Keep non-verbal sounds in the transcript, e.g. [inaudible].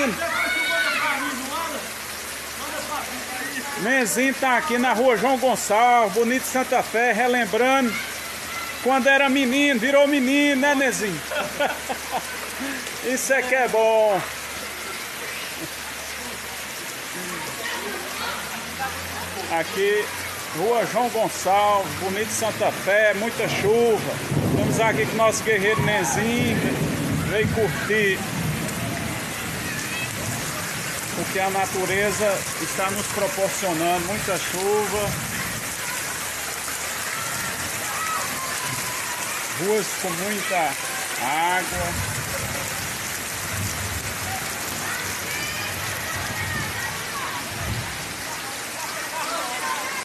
menino. Nenzinho tá aqui na rua João Gonçalves, Bonito Santa Fé, relembrando quando era menino, virou menino, né, Nenzinho? [laughs] Isso é que é bom. Aqui, rua João Gonçalves, Bonito Santa Fé, muita chuva. Estamos aqui com o nosso guerreiro Nenzinho, veio curtir o que a natureza está nos proporcionando, muita chuva. Ruas com muita água.